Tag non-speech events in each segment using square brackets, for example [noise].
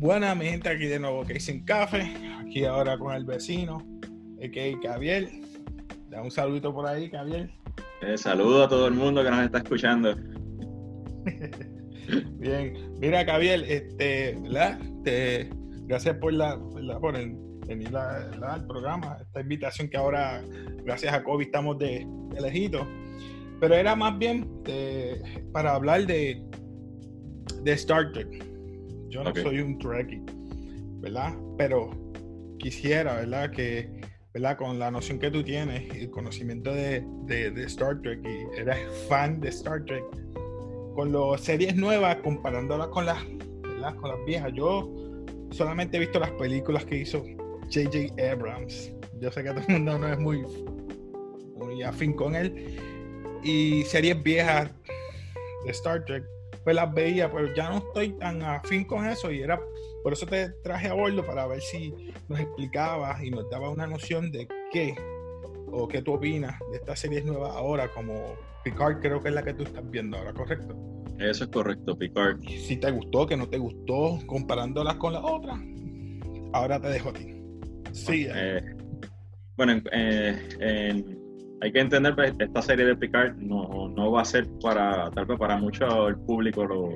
Buena, mi gente, aquí de nuevo que sin café, aquí ahora con el vecino, que Gabriel. Da un saludito por ahí, Gabriel. Eh, saludo a todo el mundo que nos está escuchando. [laughs] Bien, mira, Gabriel, este, ¿verdad? gracias por la, por venir al programa, esta invitación que ahora, gracias a COVID, estamos de, elegidos. Pero era más bien para hablar de, de Star Trek yo no soy un Trekkie, ¿verdad? Pero quisiera, ¿verdad? Que, ¿verdad? Con la noción que tú tienes y el conocimiento de, Star Trek y eres fan de Star Trek, con las series nuevas, comparándolas con las, ¿verdad? Con las viejas. Yo solamente he visto las películas que hizo J.J. Abrams. Yo sé que todo el mundo no es muy, muy afín con él. Y series viejas de Star Trek pues las veía, pero ya no estoy tan afín con eso y era por eso te traje a bordo para ver si nos explicabas y nos daba una noción de qué o qué tú opinas de estas series nuevas ahora, como Picard creo que es la que tú estás viendo ahora, ¿correcto? Eso es correcto, Picard. Si te gustó, que no te gustó, comparándolas con la otra, ahora te dejo a ti. Sí. Eh, bueno, eh, en hay que entender que pues, esta serie de Picard no, no, va a ser para, tal vez para mucho el público lo,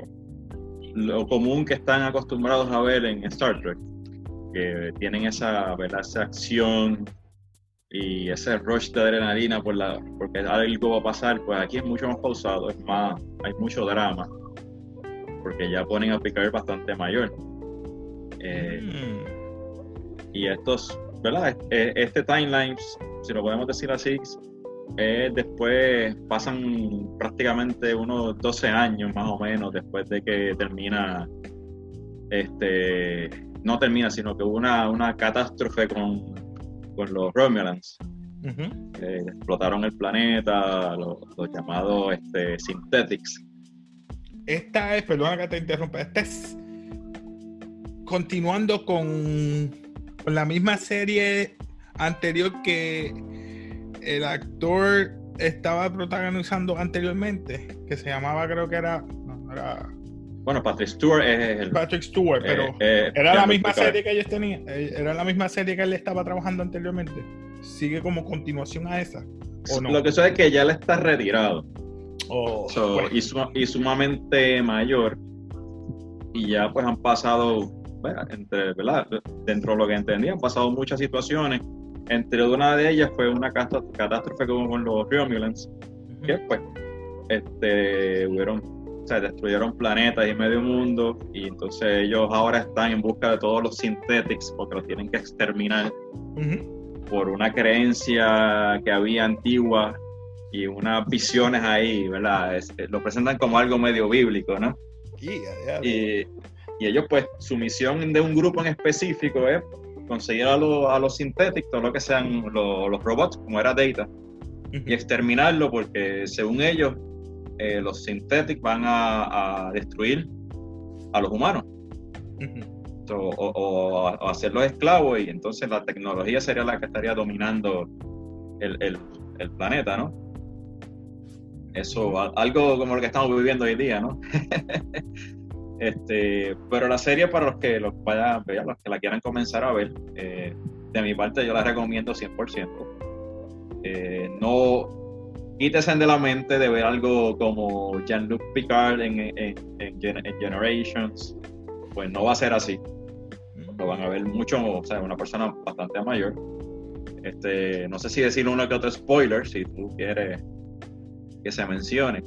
lo, común que están acostumbrados a ver en Star Trek, que tienen esa, ¿verdad? esa acción y ese rush de adrenalina por la, porque algo va a pasar, pues aquí es mucho más pausado, es más, hay mucho drama, porque ya ponen a Picard bastante mayor. Eh, mm. Y estos, ¿verdad? E, este timeline, si lo podemos decir así, eh, después pasan prácticamente unos 12 años más o menos después de que termina, este, no termina, sino que hubo una, una catástrofe con, con los Romulans. explotaron el planeta, los, llamados este, Synthetics. Esta es, perdona que te interrumpa, esta es continuando con, con la misma serie anterior que el actor estaba protagonizando anteriormente, que se llamaba, creo que era. bueno, Patrick Stewart es el. Patrick Stewart, pero eh, eh, era la misma serie que ellos tenían. Eh, era la misma serie que él estaba trabajando anteriormente. Sigue como continuación a esa. ¿o no? Lo que sé es que ya él está retirado. Oh, pues. y, sumamente mayor. Y ya pues han pasado, bueno, entre, ¿verdad? Dentro de lo que entendía, han pasado muchas situaciones entre una de ellas fue una catástrofe como con los Romulans, que pues este, hubieron, o sea, destruyeron planetas y medio mundo, y entonces ellos ahora están en busca de todos los synthetics porque los tienen que exterminar por una creencia que había antigua y unas visiones ahí, ¿verdad? Este, lo presentan como algo medio bíblico, ¿no? Y, y ellos, pues, su misión de un grupo en específico es conseguir a, a los sintéticos, todo lo que sean los robots, como era Data, y exterminarlo porque según ellos, eh, los sintéticos van a, destruir a los humanos. o, hacerlos esclavos y entonces la tecnología sería la que estaría dominando el, el planeta, ¿no? Eso, algo como lo que estamos viviendo hoy día, ¿no? [laughs] Este, pero la serie para los que los vayan, los que la quieran comenzar a ver, eh, de mi parte yo la recomiendo 100%. Eh, no quítese de la mente de ver algo como Jean-Luc Picard en, Generations, pues no va a ser así. Lo van a ver mucho, o sea, una persona bastante mayor. Este, no sé si decir uno que otro spoiler, si tú quieres que se mencione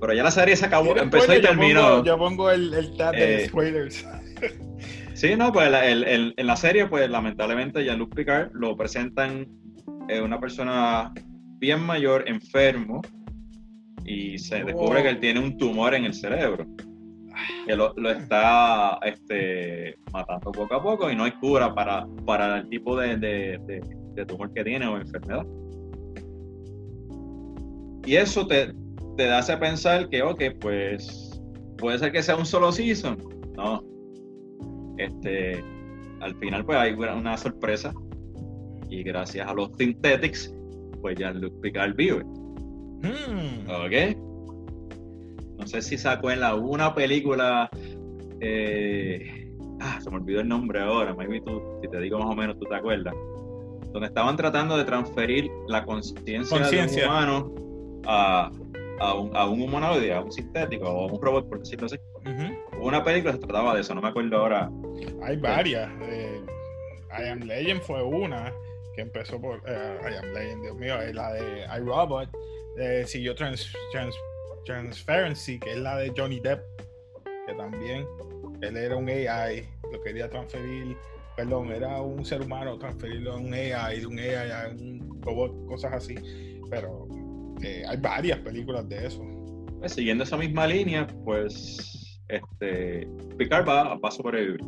pero ya la serie se acabó, empezó y terminó. yo pongo el, el tab de eh, spoilers. sí, no, pues en la serie, pues lamentablemente Jean-Luc Picard lo presentan eh, una persona bien mayor, enfermo, y se descubre que él tiene un tumor en el cerebro. Que lo, está este, matando poco a poco y no hay cura para, para el tipo de, de tumor que tiene o enfermedad. Y eso te, te hace pensar que, ok, pues puede ser que sea un solo season. No. Este, al final, pues hay una sorpresa. Y gracias a los Synthetics, pues ya Luke Picard vive. Hmm. Ok. No sé si sacó en la una película eh, ah, se me olvidó el nombre ahora, maybe tú, si te digo más o menos, tú te acuerdas, donde estaban tratando de transferir la conciencia de un humano a, a, un, a un humanoide, a un sintético, o a un robot, por decirlo así. Una película se trataba de eso, no me acuerdo ahora. Hay varias. Eh, I Am Legend fue una que empezó por eh, I Am Legend, Dios mío, es la de iRobot. Eh, siguió Trans, Transparency, que es la de Johnny Depp, que también él era un AI, lo quería transferir, perdón, era un ser humano, transferirlo a un AI, de un AI a un robot, cosas así. Pero eh, hay varias películas de eso. Pues, siguiendo esa misma línea, pues este Picard va, va a sobrevivir.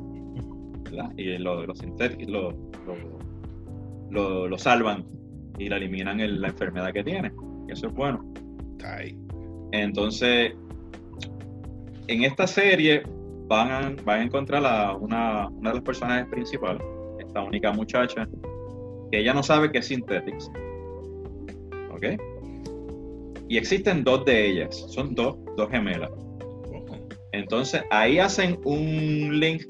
¿verdad? Y los lo sintéticos lo, lo, salvan y le eliminan la enfermedad que tiene. Y eso es bueno. Entonces, en esta serie van a, van a encontrar a una, una de las personajes principales, esta única muchacha, que ella no sabe que es Synthetics. ¿Ok? Y existen dos de ellas, son dos, dos gemelas. Entonces ahí hacen un link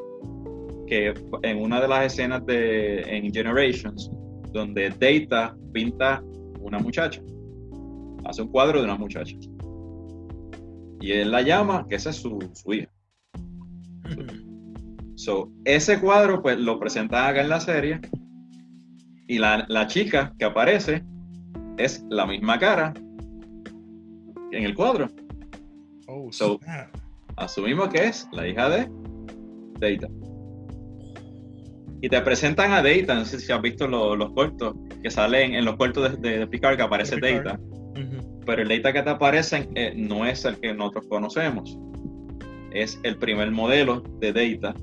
que en una de las escenas de en Generations, donde Data pinta una muchacha, hace un cuadro de una muchacha. Y él la llama, que esa es su, su hija. So, ese cuadro pues lo presentan acá en la serie y la, la chica que aparece es la misma cara en el cuadro. Oh, so, asumimos que es la hija de Data. Y te presentan a Data, no sé si has visto los cortos que salen en los cortos de, de, Picard que aparece Data. Pero el Data que te aparece eh, no es el que nosotros conocemos. Es el primer modelo de Data.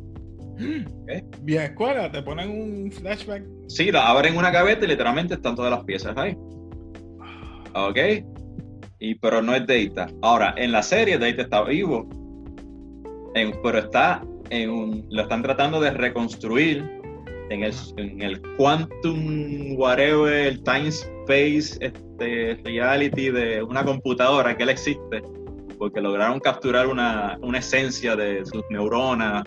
[gasps] ¿Okay? Bien, escuela, te ponen un flashback. Sí, la abren una gaveta y literalmente están todas las piezas ahí. ¿Ok? Y, pero no es Data. Ahora, en la serie Data está vivo, pero está en un, lo están tratando de reconstruir en el, en el quantum whatever, el time space este, reality de una computadora que él existe, porque lograron capturar una, una esencia de sus neuronas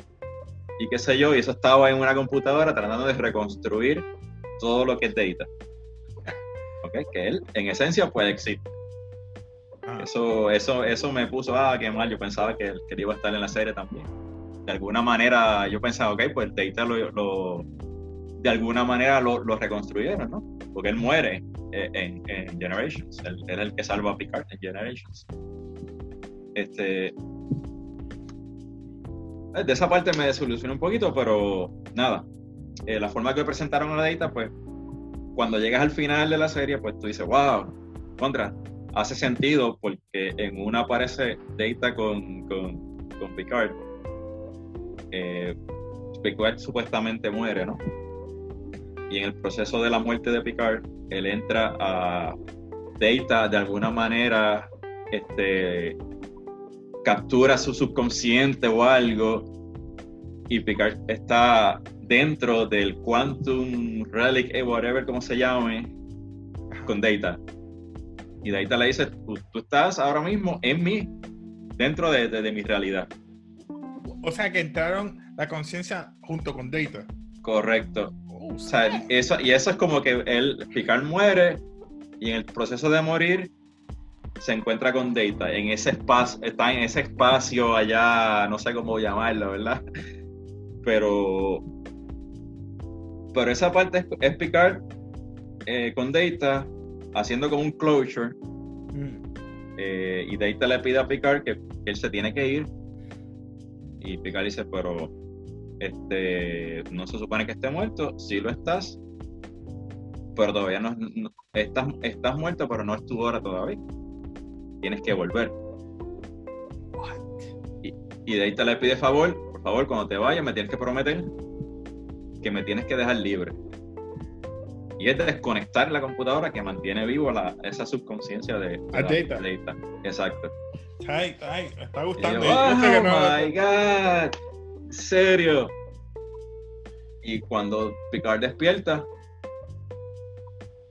y qué sé yo, y eso estaba en una computadora tratando de reconstruir todo lo que es Data. Okay, que él en esencia puede existir. Ah. Eso, eso, eso me puso, ah, qué mal, yo pensaba que, que iba a estar en la serie también. De alguna manera, yo pensaba, ok, pues Data lo, de alguna manera lo, lo, reconstruyeron, ¿no? Porque él muere eh, en, en Generations, él, es el que salva a Picard en Generations. Este, de esa parte me desilusionó un poquito, pero nada. Eh, la forma que presentaron a la Data, pues, cuando llegas al final de la serie, pues tú dices, wow, contra, hace sentido porque en una aparece Data con, con, con Picard. Eh, Picard supuestamente muere, ¿no? Y en el proceso de la muerte de Picard, él entra a Data de alguna manera, este, captura su subconsciente o algo, y Picard está dentro del Quantum Relic, eh, whatever como se llame, con Data. Y de ahí te le dice, tú, estás ahora mismo en mí, dentro de, mi realidad. O sea que entraron la conciencia junto con Data. Correcto. Oh, o sea, eso, y eso es como que el Picard muere y en el proceso de morir se encuentra con Data en ese espacio, está en ese espacio allá, no sé cómo llamarlo, ¿verdad? Pero, pero esa parte es, Picard eh, con Data haciendo como un closure. Mm. Eh, y Data le pide a Picard que, él se tiene que ir. Y Picard dice, pero este no se supone que esté muerto, sí lo estás, pero todavía no, estás, estás muerto, pero no es tu hora todavía. Tienes que volver. Y, y Data le pide favor, por favor, cuando te vayas me tienes que prometer que me tienes que dejar libre y es desconectar la computadora que mantiene vivo la, esa subconsciencia de, data. Exacto. Ay, ay, me está gustando. oh my god, serio. Y cuando Picard despierta,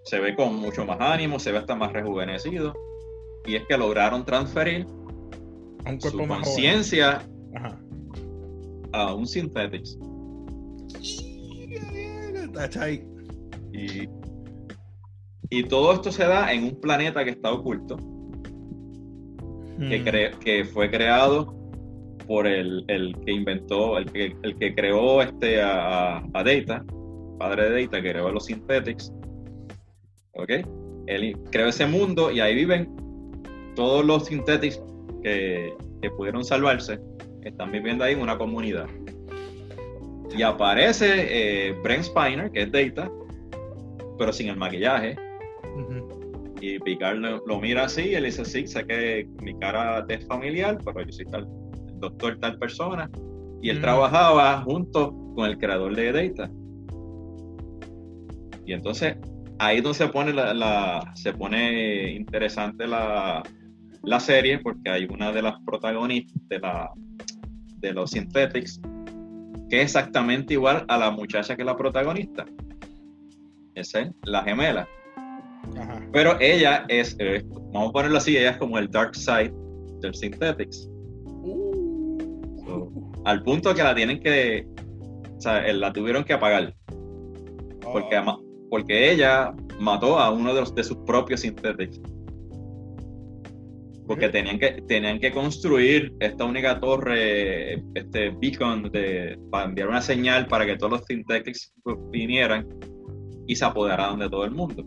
se ve con mucho más ánimo, se ve hasta más rejuvenecido. Y es que lograron transferir un su conciencia a un Synthetics Y, y todo esto se da en un planeta que está oculto, que, hmm. que fue creado por el, que inventó, el que, el que creó este a, a, Data, padre de Data, que creó los Synthetics. ¿Ok? Él creó ese mundo y ahí viven todos los Synthetics que, que pudieron salvarse, están viviendo ahí en una comunidad. Y aparece eh, Brent Spiner, que es Data, pero sin el maquillaje. Y Picard lo, mira así y él dice, sí, sé que mi cara es familiar, pero yo soy tal doctor tal persona. Y él trabajaba junto con el creador de Data. Y entonces ahí es donde se pone, la, se pone interesante la, la, serie porque hay una de las protagonistas de, la, de los Synthetics que es exactamente igual a la muchacha que la protagonista. Esa es la gemela. Pero ella es, eh, vamos a ponerlo así, ella es como el dark side del Synthetics. Uh. al punto que la tienen que, o sea, la tuvieron que apagar. Porque, oh. porque ella mató a uno de, los, de sus propios Synthetics porque tenían que, tenían que construir esta única torre, este beacon, de, para enviar una señal para que todos los synthetics vinieran y se apoderaran de todo el mundo.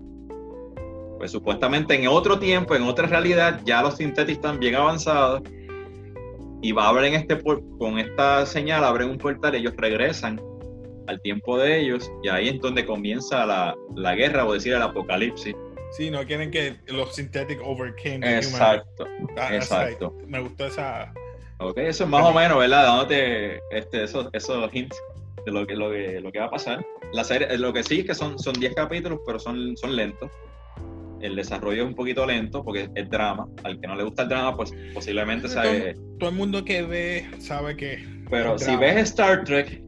Pues supuestamente en otro tiempo, en otra realidad, ya los synthetics están bien avanzados y va a abrir este con esta señal, abren un portal, ellos regresan al tiempo de ellos y ahí es donde comienza la, la guerra o decir el apocalipsis Sí, no quieren que los synthetic overcame Exacto. Ah, exacto. Me gustó esa. Ok, eso es más o menos, ¿verdad? Dándote este, esos, esos hints de lo que, lo, que, lo que va a pasar. La serie, lo que sí es que son, son 10 capítulos, pero son, son lentos. El desarrollo es un poquito lento porque es drama. Al que no le gusta el drama, pues posiblemente sabe. Todo, el mundo que ve sabe que. Pero si ves Star Trek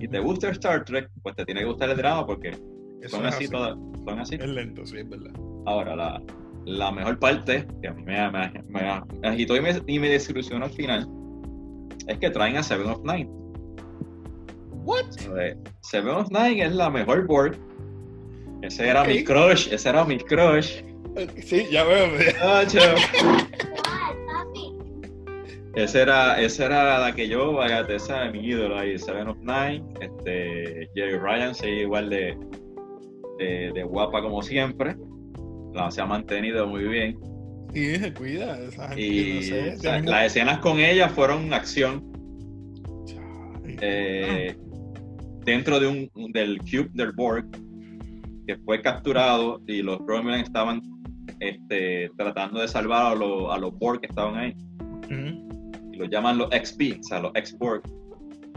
y te gusta Star Trek, pues te tiene que gustar el drama porque son así, todas. Son así. Es lento, sí, es verdad. Ahora, la, la mejor parte, que a mí me, me, me, agitó y me, y me desilusionó al final, es que traen a Seven of Nine. What? Seven of Nine es la mejor board. Ese era mi crush, ese era mi crush. Sí, ya veo. [laughs] Ese era, esa era la que yo, esa de mi ídolo ahí, Seven of Nine. Este, Jerry Ryan, sí, igual de, de, guapa como siempre. La, se ha mantenido muy bien. Sí, se cuida. y las escenas con ella fueron acción. Eh, dentro de un, del cube del Borg, que fue capturado y los Romulan estaban este, tratando de salvar a, los, a los Borg que estaban ahí. Y los llaman los XP, o sea, los ex-Borg.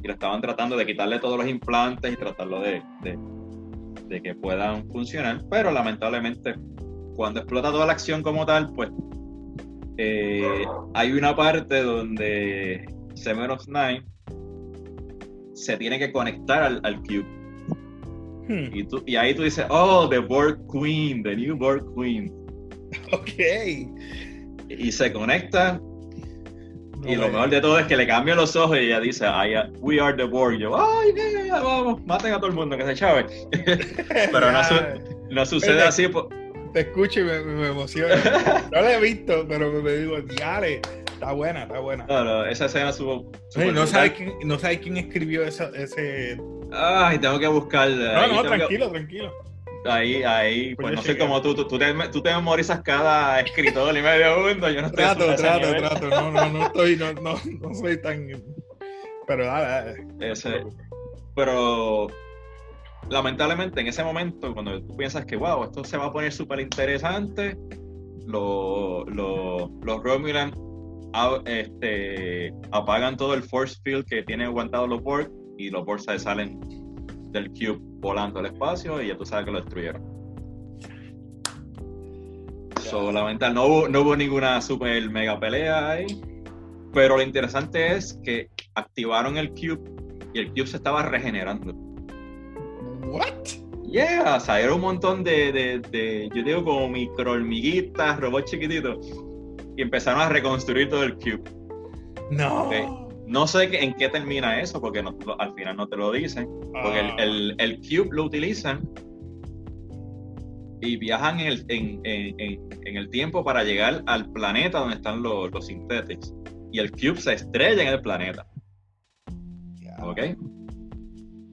Y lo estaban tratando de quitarle todos los implantes y tratarlo de de que puedan funcionar, pero lamentablemente cuando explota toda la acción como tal, pues eh, hay una parte donde Seven of Nine se tiene que conectar al, al cube. Hmm. Y, tú, y ahí tú dices, oh, the Borg Queen, the new Borg Queen. [laughs] Ok. Y se conecta y lo mejor de todo es que le cambian los ojos y ella dice, we are the Borg. yo, ay, vamos, maten a todo el mundo, que se chave. [laughs] pero no, [laughs] no sucede así. Te escucho y me, emociona. no la he visto, pero me, digo, diale, está buena, está buena. No, no, esa escena subo. no, sabes quién, no quién escribió ese. Ay, tengo que buscarla. No, no, tranquilo, tranquilo. Ahí, ahí, pues, pues no sé cómo tú, tú, tú, te, tú te memorizas cada escritor y medio mundo, yo no estoy Trato, trato, trato, no, no, no estoy, no, no, no soy tan... Pero dale, Ese, pero lamentablemente en ese momento, cuando tú piensas que, wow, esto se va a poner súper interesante, los Romulan este, apagan todo el force field que tienen aguantado los Borg y los Borg salen del cube volando al espacio y ya tú sabes que lo destruyeron. Solamente no hubo, no hubo ninguna super mega pelea ahí. Pero lo interesante es que activaron el cube y el cube se estaba regenerando. ¿What? Yeah, salieron un montón de, de, yo digo como micro hormiguitas, robots chiquititos, y empezaron a reconstruir todo el cube. No. No sé en qué termina eso, porque al final no te lo dicen. Porque el, ah. el, Cube lo utilizan y viajan en el, en, en, el, tiempo para llegar al planeta donde están los, los Synthetics. Y el Cube se estrella en el planeta. ¿Ok?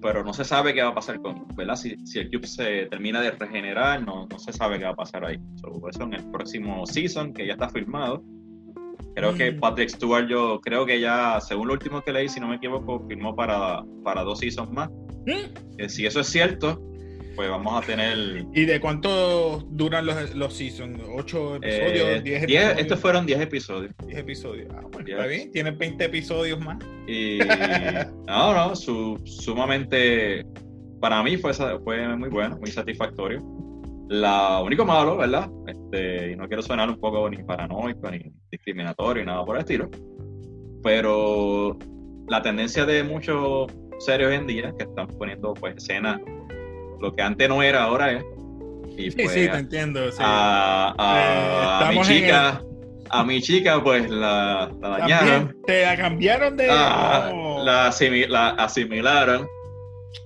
Pero no se sabe qué va a pasar con, ¿verdad? Si, si el Cube se termina de regenerar, no, no se sabe qué va a pasar ahí. por eso en el próximo season, que ya está firmado, creo que mm. Patrick Stewart, yo creo que ya, según lo último que leí, si no me equivoco, firmó para, para dos seasons más. ¿Mm? si eso es cierto, pues vamos a tener. ¿Y de cuánto duran los, los seasons? ¿8 episodios? ¿10 eh, episodios? estos fueron 10 episodios. 10 episodios. Ah, bueno, está bien. Tienen 20 episodios más. Y. [laughs] no, no, su, sumamente. Para mí fue, fue muy bueno, muy satisfactorio. La único malo, ¿verdad? Este, y no quiero sonar un poco ni paranoico ni discriminatorio ni nada por el estilo. Pero la tendencia de muchos series hoy en día que están poniendo pues escenas lo que antes no era, ahora es. Y sí, pues, sí, te entiendo. A, eh, mi chica, a mi chica, pues la, dañaron. te la cambiaron de. Ah, la, asimilaron.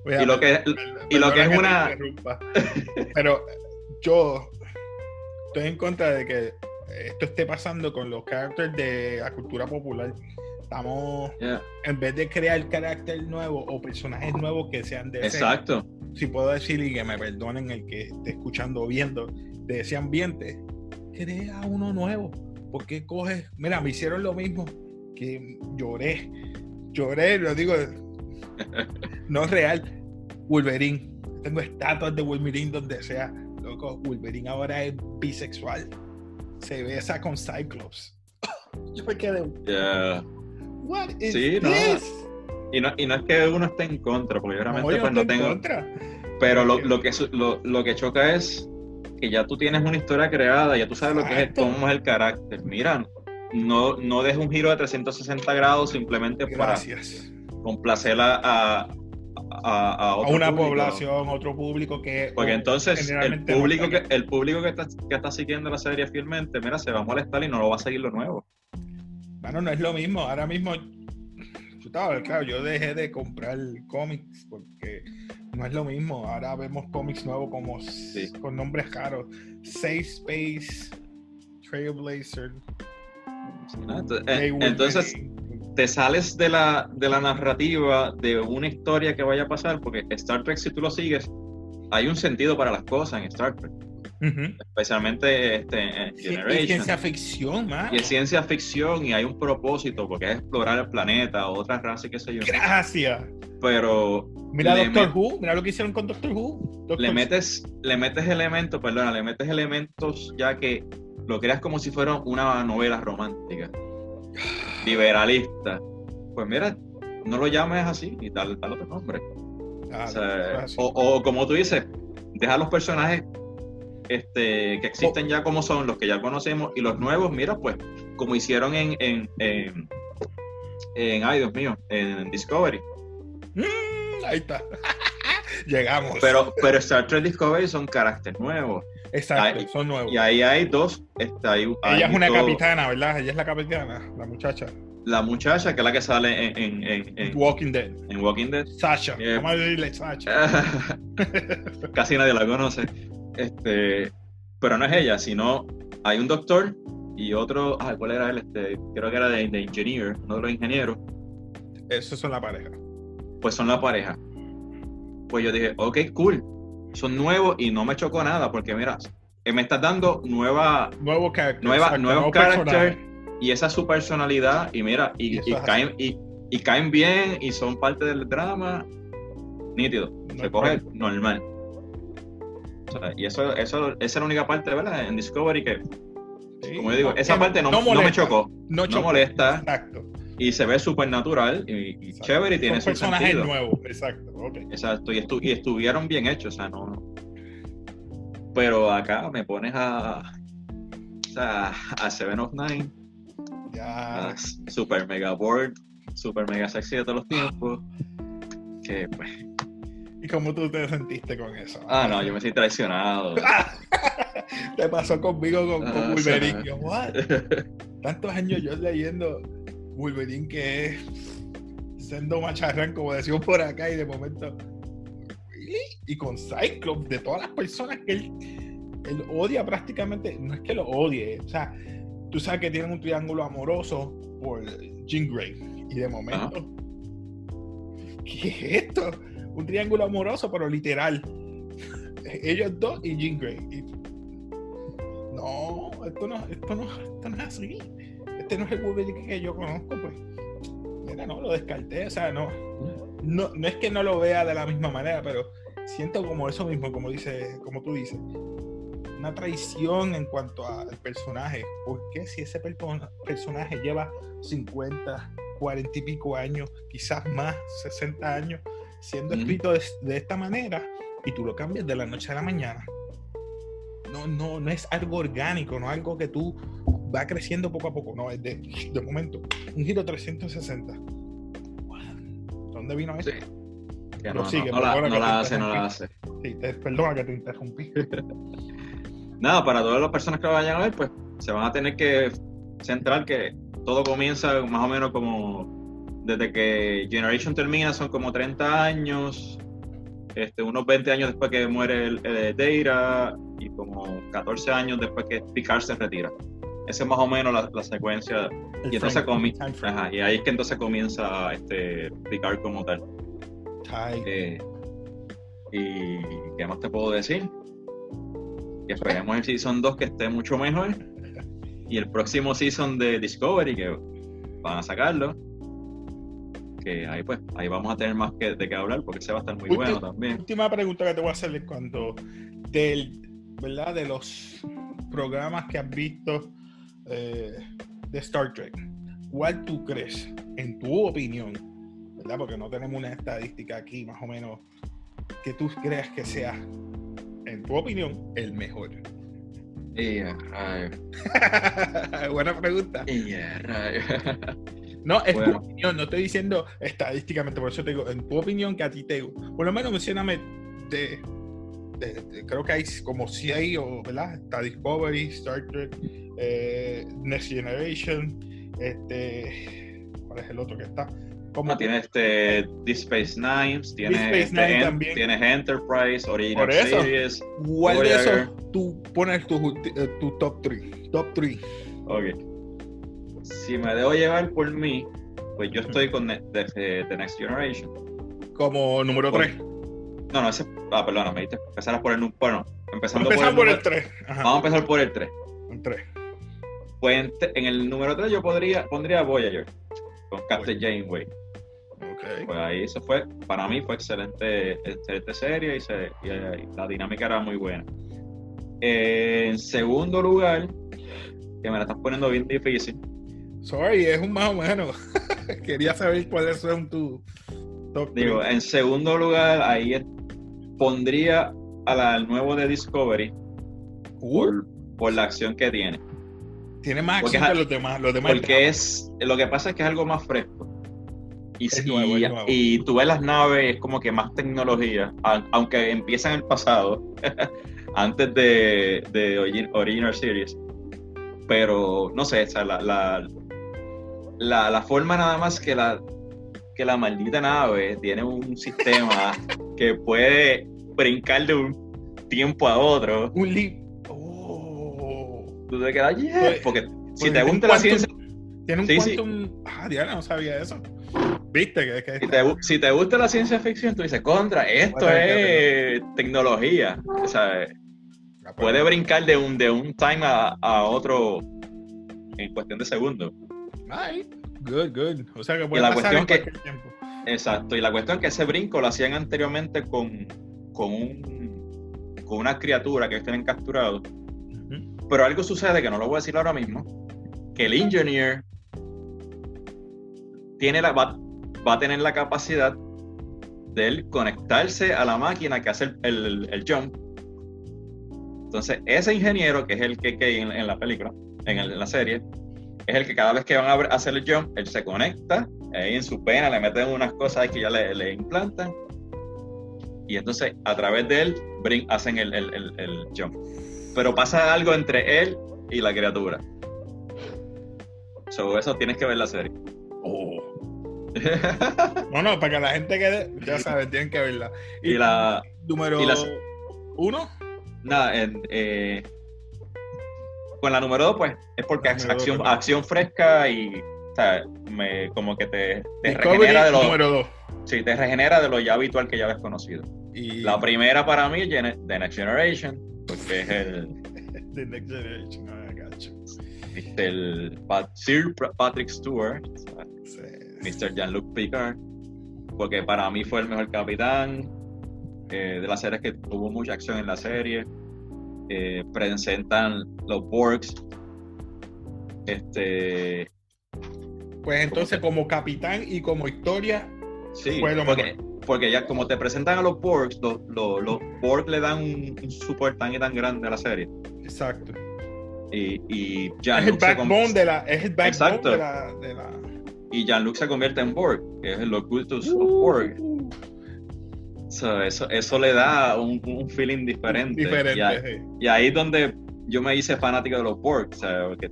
y lo que, y lo que es una. Pero yo estoy en contra de que esto esté pasando con los caracteres de la cultura popular. Estamos, en vez de crear carácter nuevo o personajes nuevos que sean de Exacto si puedo decir y que me perdonen el que esté escuchando o viendo de ese ambiente, crea uno nuevo. porque coges? Mira, me hicieron lo mismo que lloré. Lloré, lo digo, [laughs] no es real. Wolverine. Tengo estatuas de Wolverine donde sea. Loco, Wolverine ahora es bisexual. Se besa con Cyclops. [laughs] Yo me quedé. Yeah. What is sí, this? Y no, y no es que uno esté en contra, porque yo realmente no, pues no tengo. Contra. Pero lo, lo que, lo, lo, que choca es que ya tú tienes una historia creada, ya tú sabes lo que es, cómo es el carácter. Mira, no, no des un giro de 360 grados simplemente para complacer a, a, a, a una población, otro público que. Porque entonces el público, que, el público que está, que está siguiendo la serie fielmente, mira, se va a molestar y no lo va a seguir lo nuevo. Bueno, no es lo mismo. Ahora mismo claro, yo dejé de comprar cómics porque no es lo mismo. Ahora vemos cómics nuevos como con nombres caros. Safe Space, Trailblazer. Eh, entonces, te sales de la, de la narrativa de una historia que vaya a pasar, porque Star Trek, si tú lo sigues, hay un sentido para las cosas en Star Trek. Especialmente este, en Generation. Y ciencia ficción, Y es ciencia ficción y hay un propósito porque es explorar el planeta, otras razas, qué sé yo. Gracias. Pero. Mira Doctor Who, mira lo que hicieron con Doctor Who. Le metes, le metes elementos, perdona, le metes elementos ya que lo creas como si fuera una novela romántica, liberalista. Pues mira, no lo llames así y tal, tal otro nombre. o, o, como tú dices, deja a los personajes este, que existen ya como son, los que ya conocemos, y los nuevos, mira, pues, como hicieron en, en, en, ay Dios mío, en Discovery. Mm, ahí está. [laughs] Llegamos. Pero, pero Star Trek Discovery son caracteres nuevos. Exacto, son nuevos. Y ahí hay dos. Está, Ella es una capitana, ¿verdad? Ella es la capitana, la muchacha. La muchacha, que es la que sale en, en, en, Walking Dead. En Walking Dead. Sasha. Vamos a decirle Sasha. [laughs] Casi nadie la conoce. Este, pero no es ella, sino hay un doctor y otro, ah, ¿cuál era él? Este, creo que era de, de engineer, uno de los ingenieros. Esos son la pareja. Pues son la pareja. Pues yo dije, ok, cool. Son nuevos y no me chocó nada porque mira, eh, me estás dando nueva, nuevo carácter, nueva, nuevos carácter y esa es su personalidad y mira, y, y, caen, y, caen bien y son parte del drama. Nítido, se coge normal y eso, eso, esa es la única parte, ¿verdad? En Discovery que, como yo digo, esa parte no, me chocó. No, molesta. Exacto. Y se ve súper natural y, chévere y tiene su sentido. nuevo, exacto. Exacto, y, estuvieron bien hechos, o sea, no. Pero acá me pones a. O sea, a Seven of Nine. Ya. super mega board, super mega sexy de todos los tiempos. Que pues ¿Y cómo tú te sentiste con eso? Ah, no, yo me sentí traicionado. [laughs] te pasó conmigo con, con ah, Wolverine. [laughs] Tantos años yo leyendo Wolverine que es sendo macharrán, como decimos por acá, y de momento. Y con Cyclops, de todas las personas que él, él odia prácticamente, no es que lo odie, o sea, tú sabes que tienen un triángulo amoroso por Jean Grey, y de momento. ¿Qué es esto? Un triángulo amoroso, pero literal. [laughs] Ellos dos y Jean Grey. no, esto no, esto no, esto no es así. Este no es el Wolverine que yo conozco, pues. Mira, no, lo descarté. O sea, no, no, no es que no lo vea de la misma manera, pero siento como eso mismo, como dice, como tú dices. Una traición en cuanto al personaje. porque si ese personaje lleva 50, 40 y pico años, quizás más, 60 años, siendo escrito de, esta manera y tú lo cambias de la noche a la mañana. No, no, no es algo orgánico, no es algo que tú va creciendo poco a poco, no, es de, de momento, un giro 360. ¿Dónde vino eso? no, no, sigue, no, la, no la hace, no la hace. Sí, perdona que te interrumpí. [laughs] Nada, para todas las personas que lo vayan a ver, pues se van a tener que centrar que todo comienza más o menos como desde que Generation termina son como 30 años, este, unos 20 años después que muere el, Deira y como 14 años después que Picard se retira. Esa es más o menos la, secuencia. y, entonces y ahí es que entonces comienza este, Picard como tal. Eh, y qué más te puedo decir? Que esperemos el Season 2 que esté mucho mejor. [laughs] Y el próximo Season de Discovery que van a sacarlo que ahí pues ahí vamos a tener más que, de qué hablar porque se va a estar muy bueno también. Última pregunta que te voy a hacer es cuando del, ¿verdad? de los programas que has visto eh, de Star Trek, ¿cuál tú crees, en tu opinión, ¿verdad? porque no tenemos una estadística aquí más o menos, que tú creas que sea, en tu opinión, el mejor? [laughs] Buena pregunta. [laughs] No, es tu opinión, no estoy diciendo estadísticamente, por eso te digo, en tu opinión que a ti te por lo menos mencioname de, creo que hay como hay o, ¿verdad? Está Discovery, Star Trek, eh, Next Generation, este, ¿cuál es el otro que está? Como tiene este Deep Space Nine, tiene, este tiene Enterprise, Original Series. ¿Cuál de esos tú pones tu, tu top 3? Top 3. Ok si me debo llevar por mí, pues yo estoy con The, Next Generation. Como número 3. No, no, ese. Ah, perdón, me diste. Empezar por el. Bueno, empezando por el, 3. Vamos a empezar por el 3. El 3. Pues en, el número 3 yo podría, pondría Voyager con Captain Janeway. Okay. Pues ahí eso fue, para mí fue excelente, excelente serie y, se, y, la dinámica era muy buena. en segundo lugar, que me la estás poniendo bien difícil, Sorry, es un más o menos. [laughs] Quería saber cuáles son tus top Digo, en segundo lugar, ahí pondría al nuevo de Discovery uh. por, la acción que tiene. Tiene más acción que los demás. Los demás porque es, lo que pasa es que es algo más fresco. Y, y tú ves las naves como que más tecnología, aunque empiezan en el pasado, [laughs] antes de, de Original Series. Pero no sé, o la, la, la forma nada más que la, que la maldita nave tiene un sistema [laughs] que puede brincar de un tiempo a otro. Un leap. Oh. Tú te quedas, pues, porque si pues te gusta la ciencia. Tiene un quantum. Ah, Diana, no sabía eso. Viste que, que si, te, si, te, gusta la ciencia ficción, tú dices, contra, esto es tecnología. O sea, puede brincar de un, de un time a, a otro en cuestión de segundos. Good, good. O sea que puede la pasar en que, tiempo. Exacto, y la cuestión es que ese brinco lo hacían anteriormente con, con, un, con una criatura que estén capturado. Pero algo sucede que no lo voy a decir ahora mismo, que el engineer tiene la, va, a tener la capacidad de él conectarse a la máquina que hace el, el, jump. Entonces, ese ingeniero, que es el que, que en, en la película, en, en la serie, es el que cada vez que van a hacer el jump, él se conecta, ahí en su pena le meten unas cosas que ya le, implantan, y entonces a través de él hacen el, el, jump. Pero pasa algo entre él y la criatura. Sobre eso tienes que ver la serie. Oh. [laughs] no, no, para que la gente quede, ya sabes, tienen que verla. Y, la. Número uno. Nada, en, eh, con la número dos, pues, es porque es acción, acción fresca y. O sea, me, como que te, te regenera de lo. Sí, te regenera de lo ya habitual que ya habías conocido. Y... La primera para mí es The Next Generation, porque es el. [laughs] The Next Generation, I got El Sir Patrick Stewart, Mr. Jean-Luc Picard, porque para mí fue el mejor capitán eh, de las series que tuvo mucha acción en la serie. Eh, presentan los Borgs. Este. Pues entonces, como capitán y como historia, sí, porque, porque, ya como te presentan a los Borgs, los, los, Borg le dan un, un support tan y tan grande a la serie. Exacto. Y, y es el backbone de la. Es el backbone de la, Y Jean-Luc se convierte en Borg, que es el Occultus of Borg. Eso, eso le da un, un feeling diferente. diferente y, ahí, es donde yo me hice fanático de los Borg, porque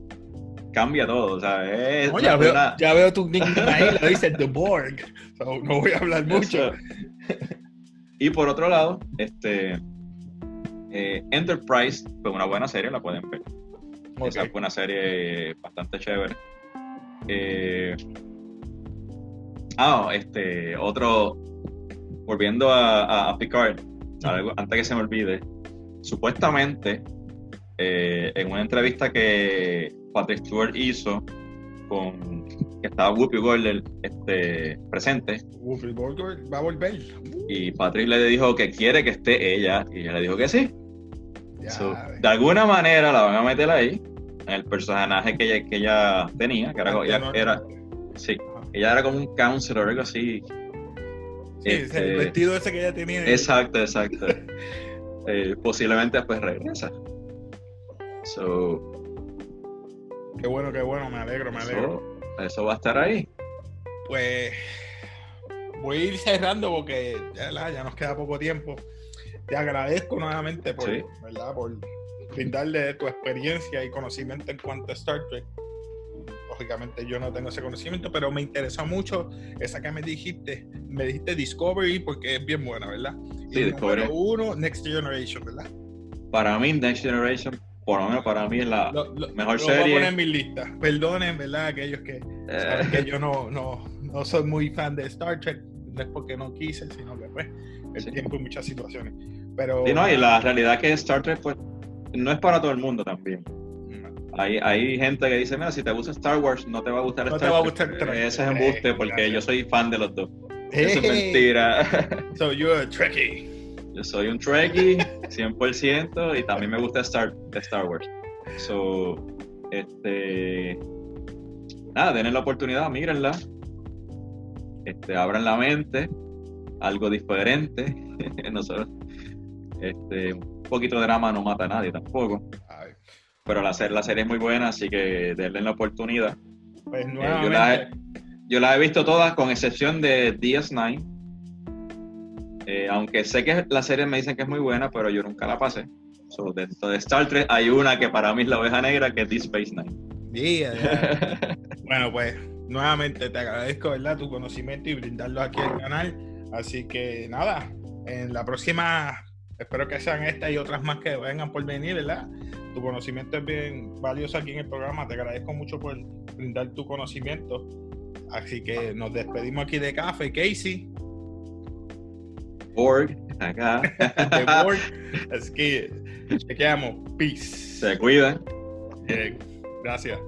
cambia todo. O sea, es ya, veo, ya, veo, tu nickname [laughs] ahí, lo dice The Borg. no voy a hablar mucho. Y por otro lado, este eh, Enterprise fue una buena serie, la pueden ver. Esa fue una serie bastante chévere. Eh, ah, este, otro, volviendo a, Picard, antes que se me olvide, supuestamente eh, en una entrevista que Patrick Stewart hizo con que estaba Whoopi Goldberg este, presente. Whoopi Goldberg va a volver. Y Patrick le dijo que quiere que esté ella y ella le dijo que sí de alguna manera la van a meter ahí, en el personaje que ella, que ella tenía, que era, ella, era, sí, ella era como un counselor, algo así. El este, vestido ese que ella tenía. Exacto, exacto. Eh, posiblemente después regresa. qué bueno, qué bueno, me alegro, me alegro. eso va a estar ahí. Pues voy a ir cerrando porque ya, ya nos queda poco tiempo te agradezco nuevamente por, ¿verdad? por brindarle tu experiencia y conocimiento en cuanto a Star Trek. Lógicamente yo no tengo ese conocimiento, pero me interesó mucho esa que me dijiste. Me dijiste Discovery porque es bien buena, ¿verdad? Sí, Discovery. uno, Next Generation, ¿verdad? Para mí, Next Generation, por lo menos para mí, es la mejor serie. Lo voy a poner en mi lista. Perdonen, ¿verdad? Aquellos que saben que yo no, no, no soy muy fan de Star Trek. No es porque no quise, sino que pues el tiempo y muchas situaciones. Pero, y la realidad que Star Trek pues, no es para todo el mundo también. Hay, hay gente que dice, mira, si te gusta Star Wars, no te va a gustar no Star te va a gustar Trek. Ese es embuste porque yo soy fan de los dos. Eso es mentira. [laughs] So you're a Trekkie. Yo soy un Trekkie 100% y también me gusta Star, Star Wars. So, este... Nada, denle la oportunidad, mírenla. Este, abran la mente. Algo diferente. [laughs] Nosotros este, un poquito de drama no mata a nadie tampoco. Pero la, la serie es muy buena, así que denle la oportunidad. Pues eh, yo, la he, he, visto todas, con excepción de DS9. Eh, aunque sé que la serie me dicen que es muy buena, pero yo nunca la pasé. dentro de Star Trek hay una que para mí es la oveja negra, que es Deep Space Nine. [laughs] bueno, pues nuevamente te agradezco ¿verdad? tu conocimiento y brindarlo aquí al canal. Así que nada, en la próxima espero que sean estas y otras más que vengan por venir, ¿verdad? Tu conocimiento es bien valioso aquí en el programa. Te agradezco mucho por brindar tu conocimiento. Así que nos despedimos aquí de Café, Casey. Borg, acá. de Borg. Así que chequeamos. Peace. Se cuidan. Bien. Gracias.